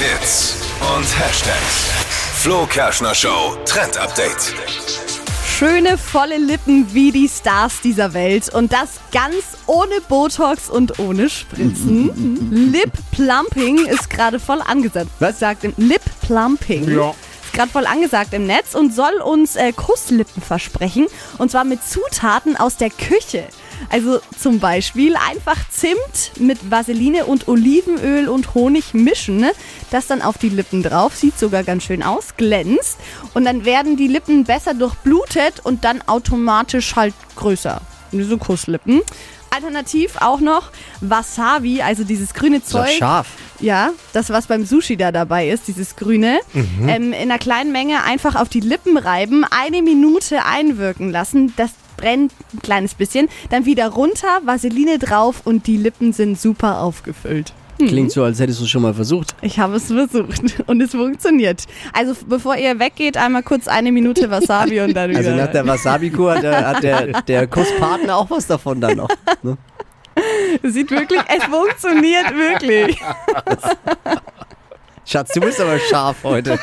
Hits und Hashtags. Flo Kerschner Show Trend Update. Schöne, volle Lippen wie die Stars dieser Welt. Und das ganz ohne Botox und ohne Spritzen. Lip Plumping ist gerade voll angesagt. Was sagt im Lip Plumping? Ja. Ist gerade voll angesagt im Netz und soll uns äh, Kusslippen versprechen. Und zwar mit Zutaten aus der Küche. Also zum Beispiel einfach Zimt mit Vaseline und Olivenöl und Honig mischen. Ne? Das dann auf die Lippen drauf. Sieht sogar ganz schön aus, glänzt. Und dann werden die Lippen besser durchblutet und dann automatisch halt größer. So Kusslippen. Alternativ auch noch Wasabi, also dieses grüne Zeug. scharf. Ja, das, was beim Sushi da dabei ist, dieses Grüne. Ähm, in einer kleinen Menge einfach auf die Lippen reiben, eine Minute einwirken lassen. Das brennt ein kleines bisschen. Dann wieder runter, Vaseline drauf und die Lippen sind super aufgefüllt. Klingt so, als hättest du es schon mal versucht. Ich habe es versucht und es funktioniert. Also bevor ihr weggeht, einmal kurz eine Minute Wasabi und dann wieder. Also nach der Wasabi-Kur hat, der, hat der, der Kusspartner auch was davon dann noch. Ne? Sieht wirklich, es funktioniert wirklich. Schatz, du bist aber scharf heute.